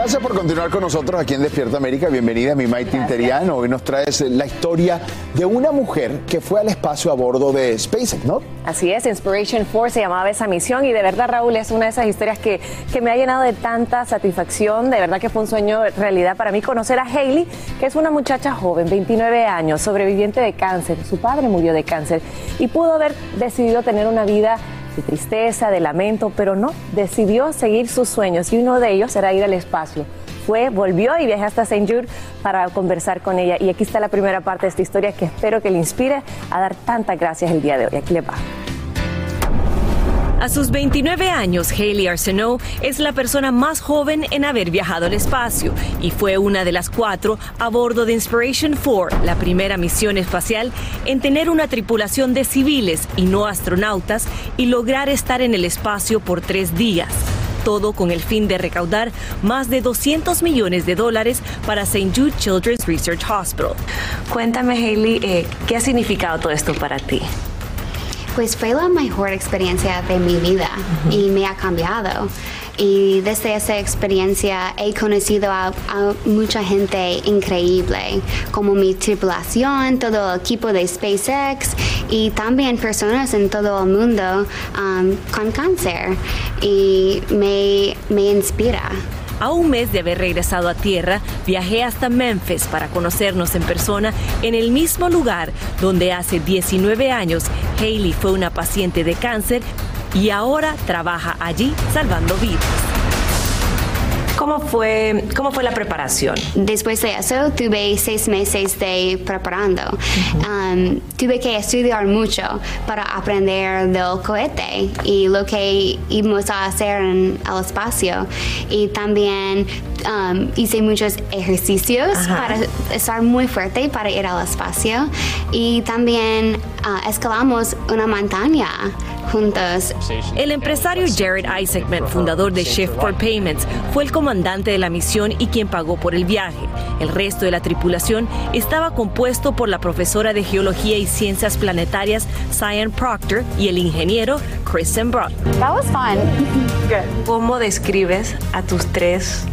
Gracias por continuar con nosotros aquí en Despierta América. Bienvenida, mi Maite Interiano. Hoy nos traes la historia de una mujer que fue al espacio a bordo de SpaceX, ¿no? Así es, Inspiration 4 se llamaba esa misión y de verdad, Raúl, es una de esas historias que, que me ha llenado de tanta satisfacción. De verdad que fue un sueño realidad para mí conocer a Hailey, que es una muchacha joven, 29 años, sobreviviente de cáncer. Su padre murió de cáncer y pudo haber decidido tener una vida de tristeza, de lamento, pero no, decidió seguir sus sueños y uno de ellos era ir al espacio. Fue, volvió y viajé hasta St. Jude para conversar con ella. Y aquí está la primera parte de esta historia que espero que le inspire a dar tantas gracias el día de hoy. Aquí le va. A sus 29 años, Haley Arsenault es la persona más joven en haber viajado al espacio y fue una de las cuatro a bordo de Inspiration 4, la primera misión espacial en tener una tripulación de civiles y no astronautas y lograr estar en el espacio por tres días. Todo con el fin de recaudar más de 200 millones de dólares para St. Jude Children's Research Hospital. Cuéntame, Hailey, eh, ¿qué ha significado todo esto para ti? Pues fue la mejor experiencia de mi vida y me ha cambiado. Y desde esa experiencia he conocido a, a mucha gente increíble, como mi tripulación, todo el equipo de SpaceX y también personas en todo el mundo um, con cáncer. Y me, me inspira. A un mes de haber regresado a tierra, viajé hasta Memphis para conocernos en persona en el mismo lugar donde hace 19 años Haley fue una paciente de cáncer y ahora trabaja allí salvando vidas. ¿Cómo fue, ¿Cómo fue la preparación? Después de eso tuve seis meses de preparando. Um, tuve que estudiar mucho para aprender del cohete y lo que íbamos a hacer en el espacio. Y también um, hice muchos ejercicios Ajá. para estar muy fuerte para ir al espacio. Y también uh, escalamos una montaña juntos. El empresario Jared Isaacman, fundador de Shift for Payments, fue el comandante de la misión y quien pagó por el viaje. El resto de la tripulación estaba compuesto por la profesora de Geología y Ciencias Planetarias Cyan Proctor y el ingeniero Kristen Brock. That was fun. ¿Cómo describes a tus tres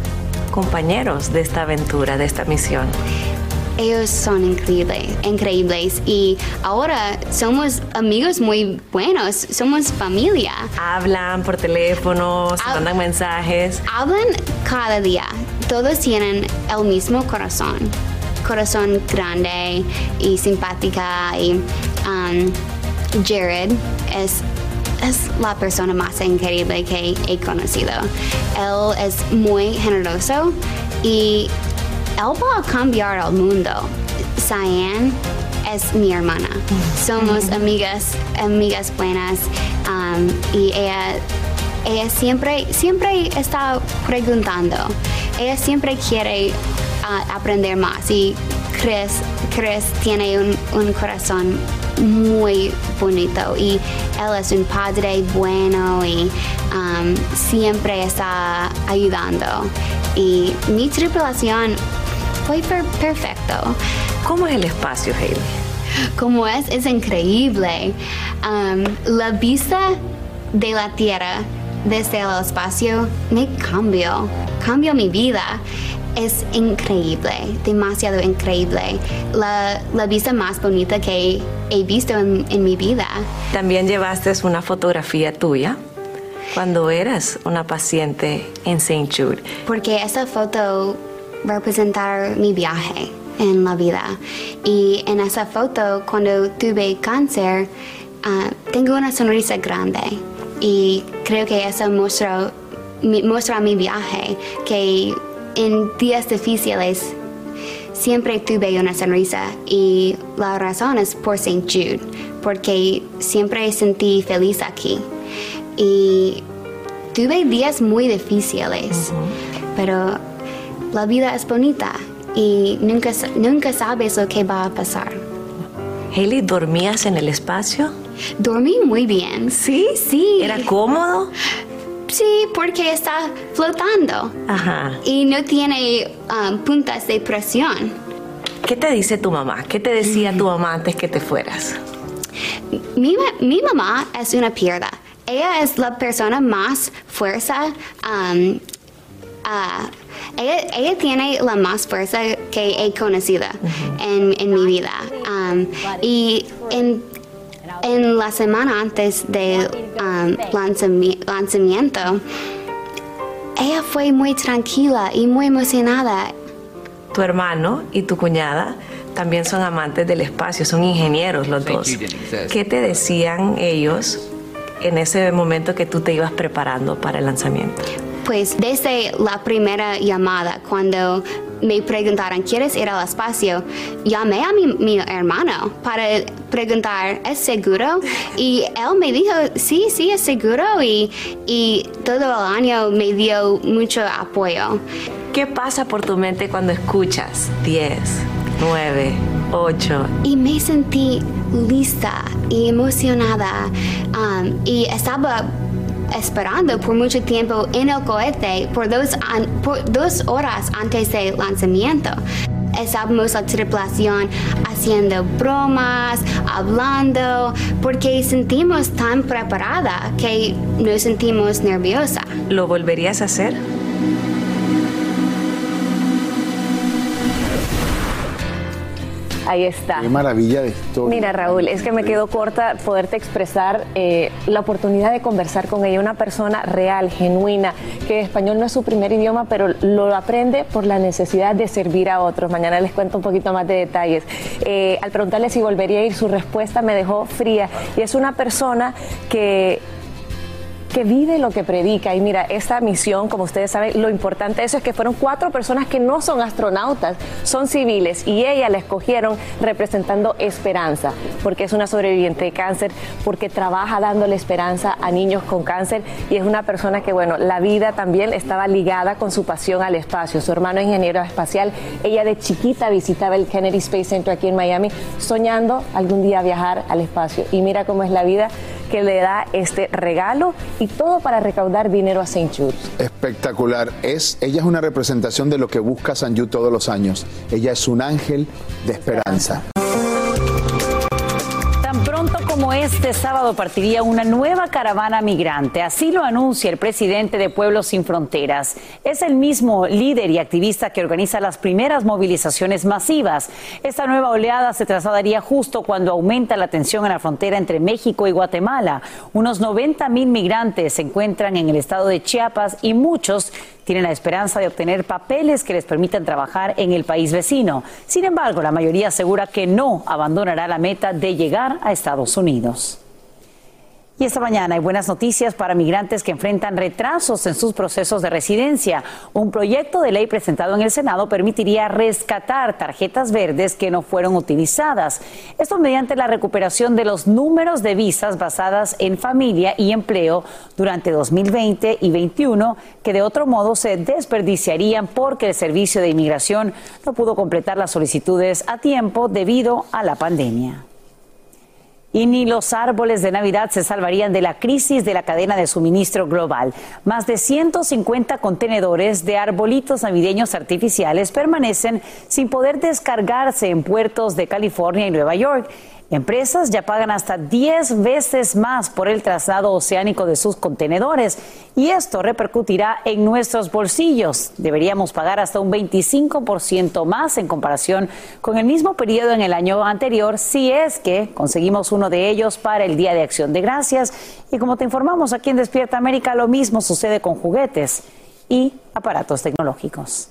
compañeros de esta aventura, de esta misión? Ellos son increíbles, increíbles y ahora somos amigos muy buenos, somos familia. Hablan por teléfono, se Hab- mandan mensajes. Hablan cada día, todos tienen el mismo corazón, corazón grande y simpática y um, Jared es es la persona más increíble que he conocido. Él es muy generoso y él va a cambiar el mundo. Cyan es mi hermana. Somos amigas, amigas buenas um, y ella, ella siempre, siempre está preguntando. Ella siempre quiere uh, aprender más y Chris, Chris tiene un, un corazón muy bonito y él es un padre bueno y um, siempre está ayudando. Y mi tripulación fue per- perfecto. ¿Cómo es el espacio, Hailey? Como es, es increíble. Um, la vista de la Tierra desde el espacio me cambió, cambió mi vida. Es increíble, demasiado increíble. La, la vista más bonita que he visto en, en mi vida. También llevaste una fotografía tuya cuando eras una paciente en St. Jude. porque esa foto representa mi viaje en la vida. Y en esa foto, cuando tuve cáncer, ah, tengo una sonrisa grande. Y creo que eso muestra, muestra mi viaje, que en días difíciles siempre tuve una sonrisa. Y la razón es por St. Jude, porque siempre sentí feliz aquí. Y tuve días muy difíciles, pero la vida es bonita y nunca, nunca sabes lo que va a pasar. Hailey, ¿dormías en el espacio? Dormí muy bien. ¿Sí? Sí. ¿Era cómodo? Sí, porque está flotando. Ajá. Y no tiene um, puntas de presión. ¿Qué te dice tu mamá? ¿Qué te decía tu mamá antes que te fueras? Mi, mi mamá es una pierda. Ella es la persona más fuerza. um, ah, ella, ella tiene la más fuerza que he conocido en, en mi vida. Um, y en, en la semana antes del um, lanzami- lanzamiento, ella fue muy tranquila y muy emocionada. Tu hermano y tu cuñada también son amantes del espacio, son ingenieros los dos. ¿Qué te decían ellos en ese momento que tú te ibas preparando para el lanzamiento? Pues desde la primera llamada, cuando me preguntaron, ¿quieres ir al espacio? Llamé a mi, mi hermano para preguntar, ¿es seguro? Y él me dijo, sí, sí, es seguro. Y, y todo el año me dio mucho apoyo. ¿Qué pasa por tu mente cuando escuchas 10, 9, 8? Y me sentí lista y emocionada. um, y estaba esperando por mucho tiempo en el cohete por dos, an- por dos horas antes del lanzamiento. Estábamos la tripulación haciendo bromas, hablando, porque sentimos tan preparada que nos sentimos nerviosa. ¿Lo volverías a hacer? Ahí está. Qué maravilla de historia. Mira, Raúl, es que me quedó corta poderte expresar eh, la oportunidad de conversar con ella, una persona real, genuina, que español no es su primer idioma, pero lo aprende por la necesidad de servir a otros. Mañana les cuento un poquito más de detalles. Eh, al preguntarle si volvería a ir, su respuesta me dejó fría y es una persona que que vive lo que predica. Y mira, esta misión, como ustedes saben, lo importante de eso es que fueron cuatro personas que no son astronautas, son civiles y ella la escogieron representando esperanza, porque es una sobreviviente de cáncer, porque trabaja dándole esperanza a niños con cáncer y es una persona que, bueno, la vida también estaba ligada con su pasión al espacio. Su hermano es ingeniero espacial, ella de chiquita visitaba el Kennedy Space Center aquí en Miami, soñando algún día viajar al espacio. Y mira cómo es la vida que le da este regalo y todo para recaudar dinero a St. Jude. Espectacular. Es, ella es una representación de lo que busca San Yu todos los años. Ella es un ángel de esperanza. Como este sábado partiría una nueva caravana migrante. Así lo anuncia el presidente de Pueblos Sin Fronteras. Es el mismo líder y activista que organiza las primeras movilizaciones masivas. Esta nueva oleada se trasladaría justo cuando aumenta la tensión en la frontera entre México y Guatemala. Unos 90 mil migrantes se encuentran en el estado de Chiapas y muchos tienen la esperanza de obtener papeles que les permitan trabajar en el país vecino. Sin embargo, la mayoría asegura que no abandonará la meta de llegar a Estados Unidos. Y esta mañana hay buenas noticias para migrantes que enfrentan retrasos en sus procesos de residencia. Un proyecto de ley presentado en el Senado permitiría rescatar tarjetas verdes que no fueron utilizadas. Esto mediante la recuperación de los números de visas basadas en familia y empleo durante 2020 y 2021, que de otro modo se desperdiciarían porque el Servicio de Inmigración no pudo completar las solicitudes a tiempo debido a la pandemia. Y ni los árboles de Navidad se salvarían de la crisis de la cadena de suministro global. Más de 150 contenedores de arbolitos navideños artificiales permanecen sin poder descargarse en puertos de California y Nueva York. Empresas ya pagan hasta 10 veces más por el traslado oceánico de sus contenedores y esto repercutirá en nuestros bolsillos. Deberíamos pagar hasta un 25% más en comparación con el mismo periodo en el año anterior si es que conseguimos uno de ellos para el Día de Acción de Gracias. Y como te informamos aquí en Despierta América, lo mismo sucede con juguetes y aparatos tecnológicos.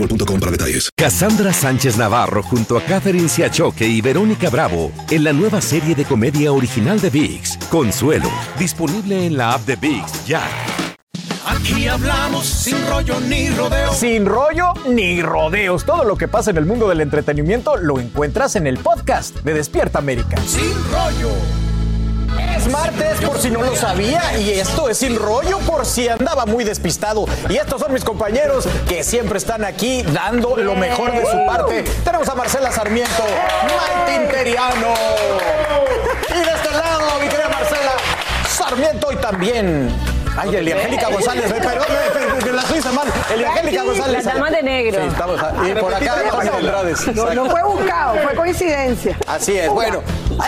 boostmobile.com para detalles. Cassandra Sánchez Navarro junto a Catherine Siachoque y Verónica Bravo en la nueva serie de comedia original de VIX, Consuelo, disponible en la app de VIX ya. Aquí hablamos sin rollo ni rodeos. Sin rollo ni rodeos. Todo lo que pasa en el mundo del entretenimiento lo encuentras en el podcast de Despierta América. Sin rollo. Es martes por si no lo sabía y esto es sin rollo por si andaba muy despistado. Y estos son mis compañeros que siempre están aquí dando lo mejor de su parte. Tenemos a Marcela Sarmiento, Mike Interiano. Y de este lado, mi querida Marcela Sarmiento y también Ay, Eliangélica González, perdón, me la hice mal. Eliangélica González. La dama de negro. Sí, estamos, y por acá José Andrades. No, no fue buscado, fue coincidencia. Así es, bueno,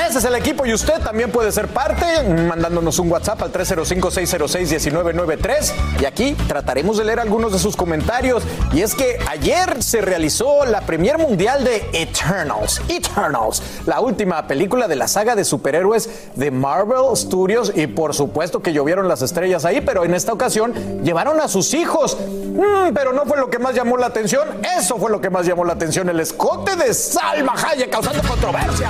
ese es el equipo y usted también puede ser parte mandándonos un WhatsApp al 305-606-1993 y aquí trataremos de leer algunos de sus comentarios. Y es que ayer se realizó la premier mundial de Eternals, Eternals, la última película de la saga de superhéroes de Marvel Studios y por supuesto que llovieron las estrellas ahí, pero en esta ocasión llevaron a sus hijos. Mm, pero no fue lo que más llamó la atención, eso fue lo que más llamó la atención, el escote de Salma Hayek causando controversia.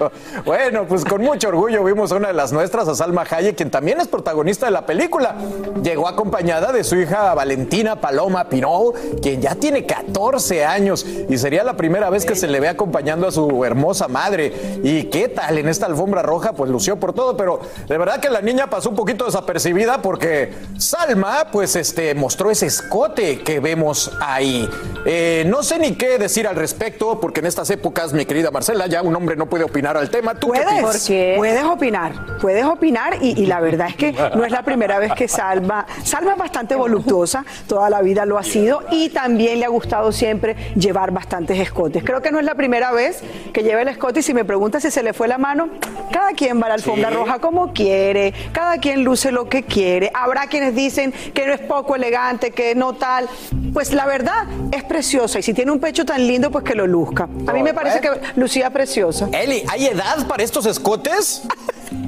Bueno, pues con mucho orgullo vimos a una de las nuestras, a Salma Hayek, quien también es protagonista de la película. Llegó acompañada de su hija Valentina Paloma Pinol, quien ya tiene 14 años y sería la primera vez que se le ve acompañando a su hermosa madre. ¿Y qué tal en esta alfombra roja? Pues lució por todo, pero de verdad que la niña pasó un poquito desapercibida porque Salma, pues este, mostró ese escote que vemos ahí. Eh, no sé ni qué decir al respecto, porque en estas épocas, mi querida Marcela, ya un hombre no puede opinar al tema. ¿Tú puedes, qué puedes opinar, puedes opinar y, y, la verdad es que no es la primera vez que Salma, Salma es bastante voluptuosa, toda la vida lo ha sido y también le ha gustado siempre llevar bastantes escotes. Creo que no es la primera vez que lleva el escote y si me preguntas si se le fue la mano, cada quien va a la alfombra sí. roja como quiere, cada quien luce lo que quiere. Habrá quienes dicen que no es poco elegante, que no tal. Pues la verdad es preciosa y si tiene un pecho tan lindo, pues que lo luzca. A mí me parece que lucía preciosa. Eli, ¿hay edad para estos escotes?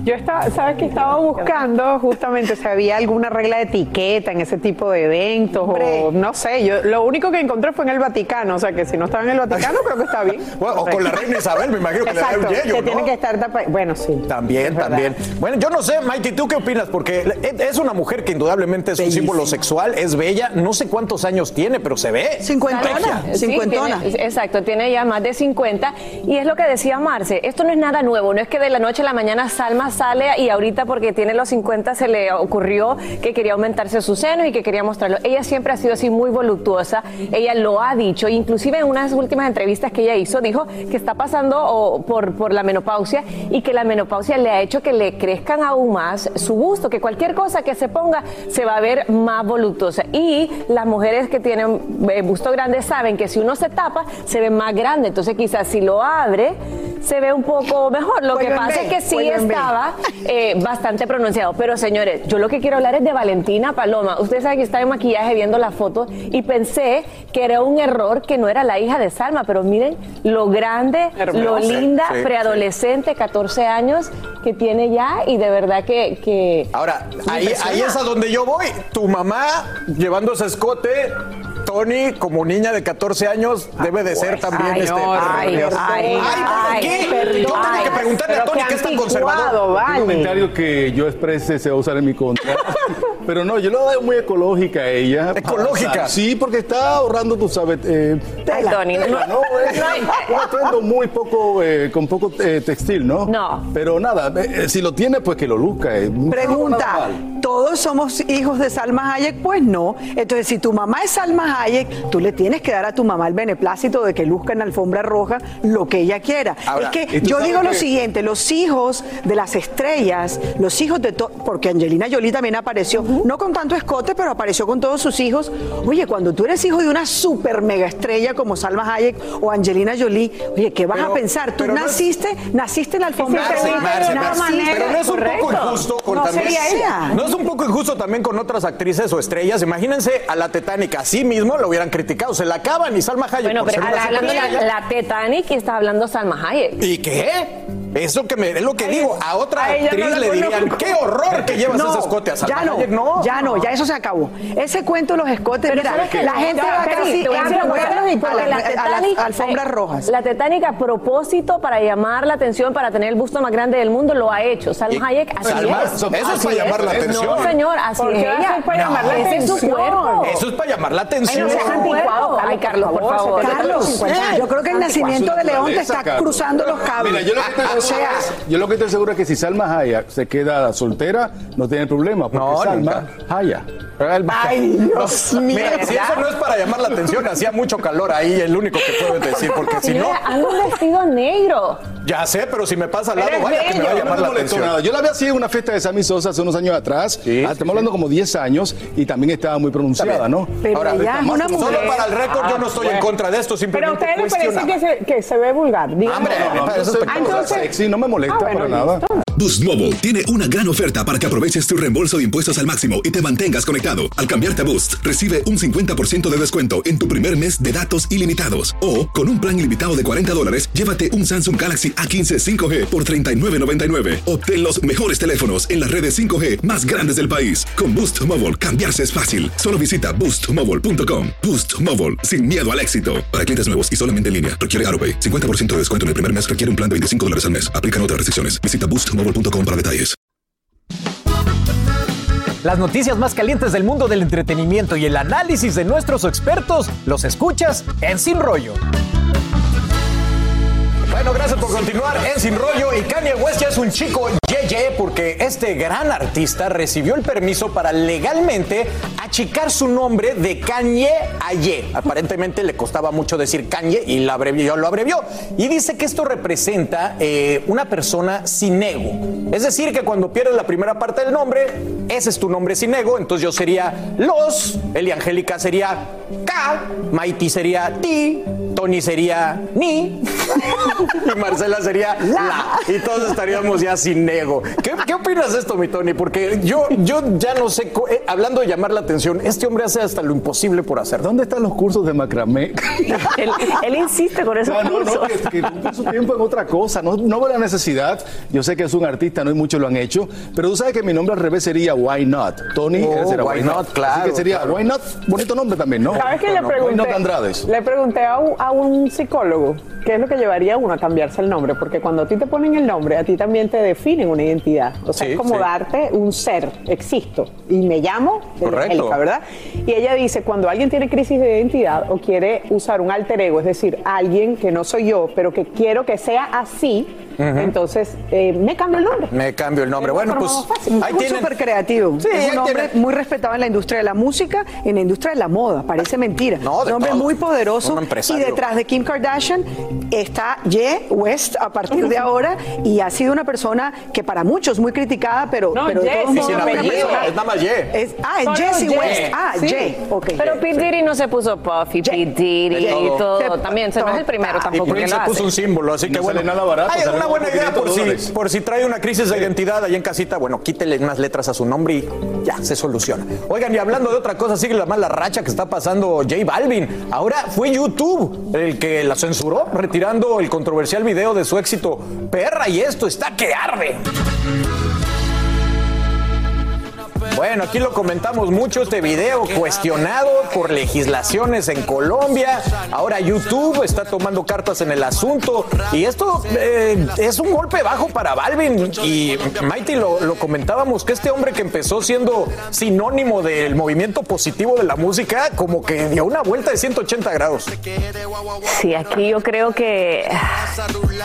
Yo estaba, sabes que estaba buscando justamente si había alguna regla de etiqueta en ese tipo de eventos Hombre. o no sé, yo lo único que encontré fue en el Vaticano, o sea que si no estaba en el Vaticano creo que está bien. Bueno, o con la reina Isabel, me imagino que Exacto, le da un yello, que ¿no? tiene que estar tapa... Bueno, sí. También, también. Bueno, yo no sé, Mikey, ¿tú qué opinas? Porque es una mujer que indudablemente es un símbolo sexual, es bella, no sé cuántos años tiene, pero se ve. Cincuentona, sí, cincuentona. Tiene, exacto, tiene ya más de 50 y es lo que decía Marce, esto no es nada nuevo, no es que de la noche a la mañana Salma sale y ahorita porque tiene los 50 se le ocurrió que quería aumentarse sus senos y que quería mostrarlo. Ella siempre ha sido así muy voluptuosa, ella lo ha dicho, inclusive en unas últimas entrevistas que ella hizo, dijo que está pasando por, por la menopausia y que la menopausia le ha hecho que le crezcan aún más su gusto, que cualquier cosa que se ponga se va a ver más voluptuosa. Y las mujeres que tienen busto grande saben que si uno se tapa, se ve más grande, entonces quizás si lo abre, se ve un poco mejor. Lo que pasa es que sí estaba eh, bastante pronunciado. Pero señores, yo lo que quiero hablar es de Valentina Paloma. Ustedes saben que estaba en maquillaje viendo la foto y pensé que era un error que no era la hija de Salma, pero miren lo grande, Hermosa. lo linda, sí, preadolescente, sí. 14 años que tiene ya y de verdad que... que Ahora, ahí, ahí es a donde yo voy. Tu mamá llevando ese escote Tony, como niña de 14 años, debe de ser también ay, este. No, ay, ay, ay, ay, ¿qué? Perdón, yo tengo que preguntarle a Tony que es tan conservador. Vale. Un comentario que yo exprese se va a usar en mi contra. Pero no, yo lo veo muy ecológica a ella. ¿Ecológica? Sí, porque está ahorrando, tú sabes. Eh, Ay, Tony, no, no, es un atuendo muy poco, eh, con poco eh, textil, ¿no? No. Pero nada, eh, si lo tiene, pues que lo luzca. Pregunta, ¿todos somos hijos de Salma Hayek? Pues no. Entonces, si tu mamá es Salma Hayek, tú le tienes que dar a tu mamá el beneplácito de que luzca en alfombra roja lo que ella quiera. Ahora, es que yo digo lo que... siguiente, los hijos de las estrellas, los hijos de todo, porque Angelina Jolie también apareció, uh -huh. no con tanto escote, pero apareció con todos sus hijos. Oye, cuando tú eres hijo de una super mega estrella como Salma Hayek o Angelina Jolie, oye, ¿qué vas pero, a pensar? Tú naciste, no es... naciste en la alfombra Marce, roja. Marce, Marce, pero no es un Correcto. poco injusto con no también, sería ella. No es un poco injusto también con otras actrices o estrellas. Imagínense a la Titanic, así mismo lo hubieran criticado, se la acaban y Salma Hayek. Bueno, pero hablando de la, la, Titanic y está hablando Salma Hayek. ¿Y qué? Eso que me, es lo que digo. A otra A actriz no le dirían, qué horror que llevas No, ese escote a Salma Ya no, Hayek". no. ya no, ya eso se acabó. Ese cuento de los escotes, Pero mira, la gente Ya, va casi a las- alfombras rojas. La Titanic a propósito para llamar la atención, para tener el busto más grande del mundo, lo ha hecho. Salma Hayek, así Salma, es. eso es Así para llamar la atención. No, señor, así ¿Por es ella. ser para llamar la Ese es su atención? Eso es para llamar la atención. No seas anticuado, Ay, Carlos, por favor. Carlos, yo creo que el nacimiento de León te está cruzando los cables. Mira, yo lo, que estoy seguro es, yo lo que estoy seguro es que si Salma Hayek se queda soltera, no tiene problema, porque No, Salma Hayek. Ay, Dios mío. Mira, si eso no es para llamar la atención, hacía mucho calor ahí, el único que puedo decir, porque si no, anda un vestido negro. Ya sé, pero si me pasa al lado, Eres vaya que me va a llamar No la atención. nada. Yo la vi así en una fiesta de Sammy Sosa hace unos años atrás. Ah, Estamos hablando como 10 años y también estaba muy pronunciada, ¿no? Pero Ahora, más una pronunciada. Solo para el récord, yo no estoy en contra de esto, Pero a ustedes les parece que se, que se ve vulgar. Díganme. Hombre, No, no. Ah, entonces- sexy, no me molesta Ah, bueno, para nada. listo. Boost Mobile tiene una gran oferta para que aproveches tu reembolso de impuestos al máximo y te mantengas conectado. Al cambiarte a Boost, recibe un 50% de descuento en tu primer mes de datos ilimitados. O, con un plan ilimitado de 40 dólares, llévate un Samsung Galaxy A15 5G por $39.99. Obtén los mejores teléfonos en las redes 5G más grandes del país. Con Boost Mobile, cambiarse es fácil. Solo visita boostmobile.com. Boost Mobile, sin miedo al éxito. Para clientes nuevos y solamente en línea, requiere AroPay. 50% de descuento en el primer mes requiere un plan de 25 dólares al mes. Aplican otras restricciones. Visita boostmobile.com para detalles. Las noticias más calientes del mundo del entretenimiento y el análisis de nuestros expertos los escuchas en Sin Rollo. Continuar en Sin Rollo. Y Kanye West es un chico yeye porque este gran artista recibió el permiso para legalmente achicar su nombre de Kanye a Ye. Aparentemente le costaba mucho decir Kanye y lo abrevió. Lo abrevió. Y dice que esto representa eh, una persona sin ego. Es decir, que cuando pierdes la primera parte del nombre, ese es tu nombre sin ego. Entonces yo sería Los, Eli Angélica sería K, Maiti sería Ti, Tony sería Ni. y Marcela sería la. Y todos estaríamos ya sin ego. ¿Qué, qué opinas de esto, mi Tony? Porque yo, yo ya no sé, eh, hablando de llamar la atención, este hombre hace hasta lo imposible por hacer. ¿Dónde están los cursos de macramé? Él, él insiste con esos No, no, no, cursos. que, que su tiempo en otra cosa. No, no veo la necesidad. Yo sé que es un artista, no hay muchos lo han hecho. Pero tú sabes que mi nombre al revés sería Why Not. Tony Oh, él será Why Not, claro, Así que sería claro. Why Not. Bonito nombre también, ¿no? ¿Sabes qué le Why Not pregunté? Andrades. Le pregunté a un, a un psicólogo qué es lo que llevaría a uno a cambiarse el nombre, porque cuando a ti te ponen el nombre, a ti también te definen una identidad. O sea, Sí, es como sí. darte un ser, existo, y me llamo. Angélica, ¿verdad? Y ella dice, cuando alguien tiene crisis de identidad o quiere usar un alter ego, es decir, alguien que no soy yo, pero que quiero que sea así, entonces eh, me cambio el nombre. Me cambio el nombre. Bueno, pues fácil. ahí es tienen. súper creativo. Sí, es un hombre tienen. muy respetado en la industria de la música, en la industria de la moda. Parece mentira. No, de un hombre todo. muy poderoso. Un Y detrás de Kim Kardashian está Ye West a partir de ahora. Y ha sido una persona que para muchos muy criticada, pero, No, pero Ye, sí, persona- es nada más Ye. Es- ah, es Jesse Ye. West. Ah, Sí. Ye. Ok. Pero P. Diddy no se puso Puffy, P. Diddy y todo. También, se no es el primero Y tampoco lo se puso un símbolo, así que No bueno. sale nada barato, una buena idea por 500 si, por si trae una crisis de identidad ahí en casita. Bueno, quítele unas letras a su nombre y ya se soluciona. Oigan, y hablando de otra cosa, sigue la mala racha que está pasando J Balvin. Ahora fue YouTube el que la censuró, retirando el controversial video de su éxito Perra, y esto está que arde. Bueno, aquí lo comentamos mucho, este video cuestionado por legislaciones en Colombia. Ahora YouTube está tomando cartas en el asunto y esto eh, es un golpe bajo para Balvin. Y Mighty lo, comentábamos que este hombre que empezó siendo sinónimo del movimiento positivo de la música, como que dio una vuelta de 180 grados. Sí, aquí yo creo que.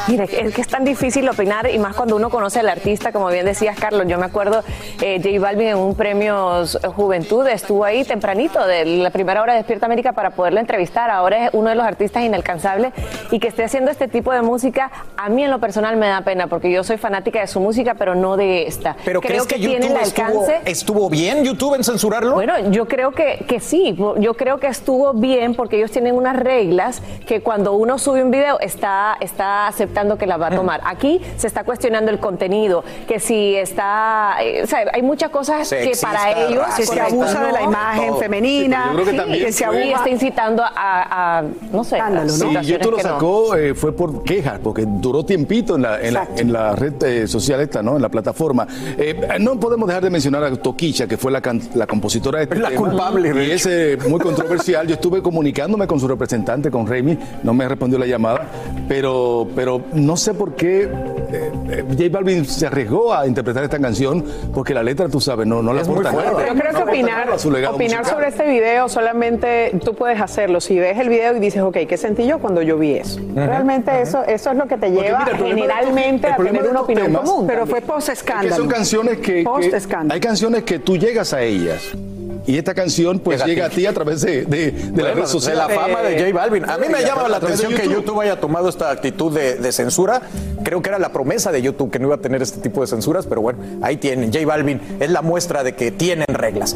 Mira, es que es tan difícil opinar y más cuando uno conoce al artista, como bien decías, Carlos. Yo me acuerdo, eh, J Balvin en un premios Juventud estuvo ahí tempranito, de la primera hora de Despierta América, para poderlo entrevistar. Ahora es uno de los artistas inalcanzables y que esté haciendo este tipo de música, a mí en lo personal me da pena, porque yo soy fanática de su música, pero no de esta. Pero creo ¿crees que, tiene el YouTube estuvo, alcance. estuvo bien YouTube en censurarlo? Bueno, yo creo que, que sí, yo creo que estuvo bien porque ellos tienen unas reglas que cuando uno sube un video está, está aceptando que la va a tomar. Aquí se está cuestionando el contenido, que si está, eh, o sea, hay muchas cosas Sí, que que para ellos que se abusa de la imagen Todo. femenina, Sí, pero yo creo que también que se abusa. está incitando a, a, no sé, a Sí, situaciones YouTube lo no. sacó eh, fue por quejas, porque duró tiempito en la, en la, en la red eh, social esta, ¿no? En la plataforma. Eh, no podemos dejar de mencionar a Toquicha, que fue la, can- la compositora de este La tema, culpable, Y es eh, muy controversial. Yo estuve comunicándome con su representante, con Remy, no me respondió la llamada, pero, pero no sé por qué J Balvin se arriesgó a interpretar esta canción, porque la letra, tú sabes, no, no la Es muy aporta nada. Yo creo que No opinar, opinar musical. sobre este video solamente tú puedes hacerlo si ves el video y dices, ok, ¿qué sentí yo cuando yo vi eso? Realmente eso, eso es lo que te lleva mira, generalmente a tener una opinión temas- común. Pero fue también. post Es que son canciones que, Post que- escándalo. hay canciones que tú llegas a ellas y esta canción pues Llega a llega a ti. a través de, de, de la red de social. la fama de J Balvin. A mí me llama la de atención que YouTube. YouTube haya tomado esta actitud de, de censura. Creo que era la promesa de YouTube que no iba a tener este tipo de censuras, pero bueno, ahí tienen. J Balvin es la muestra de que tienen reglas.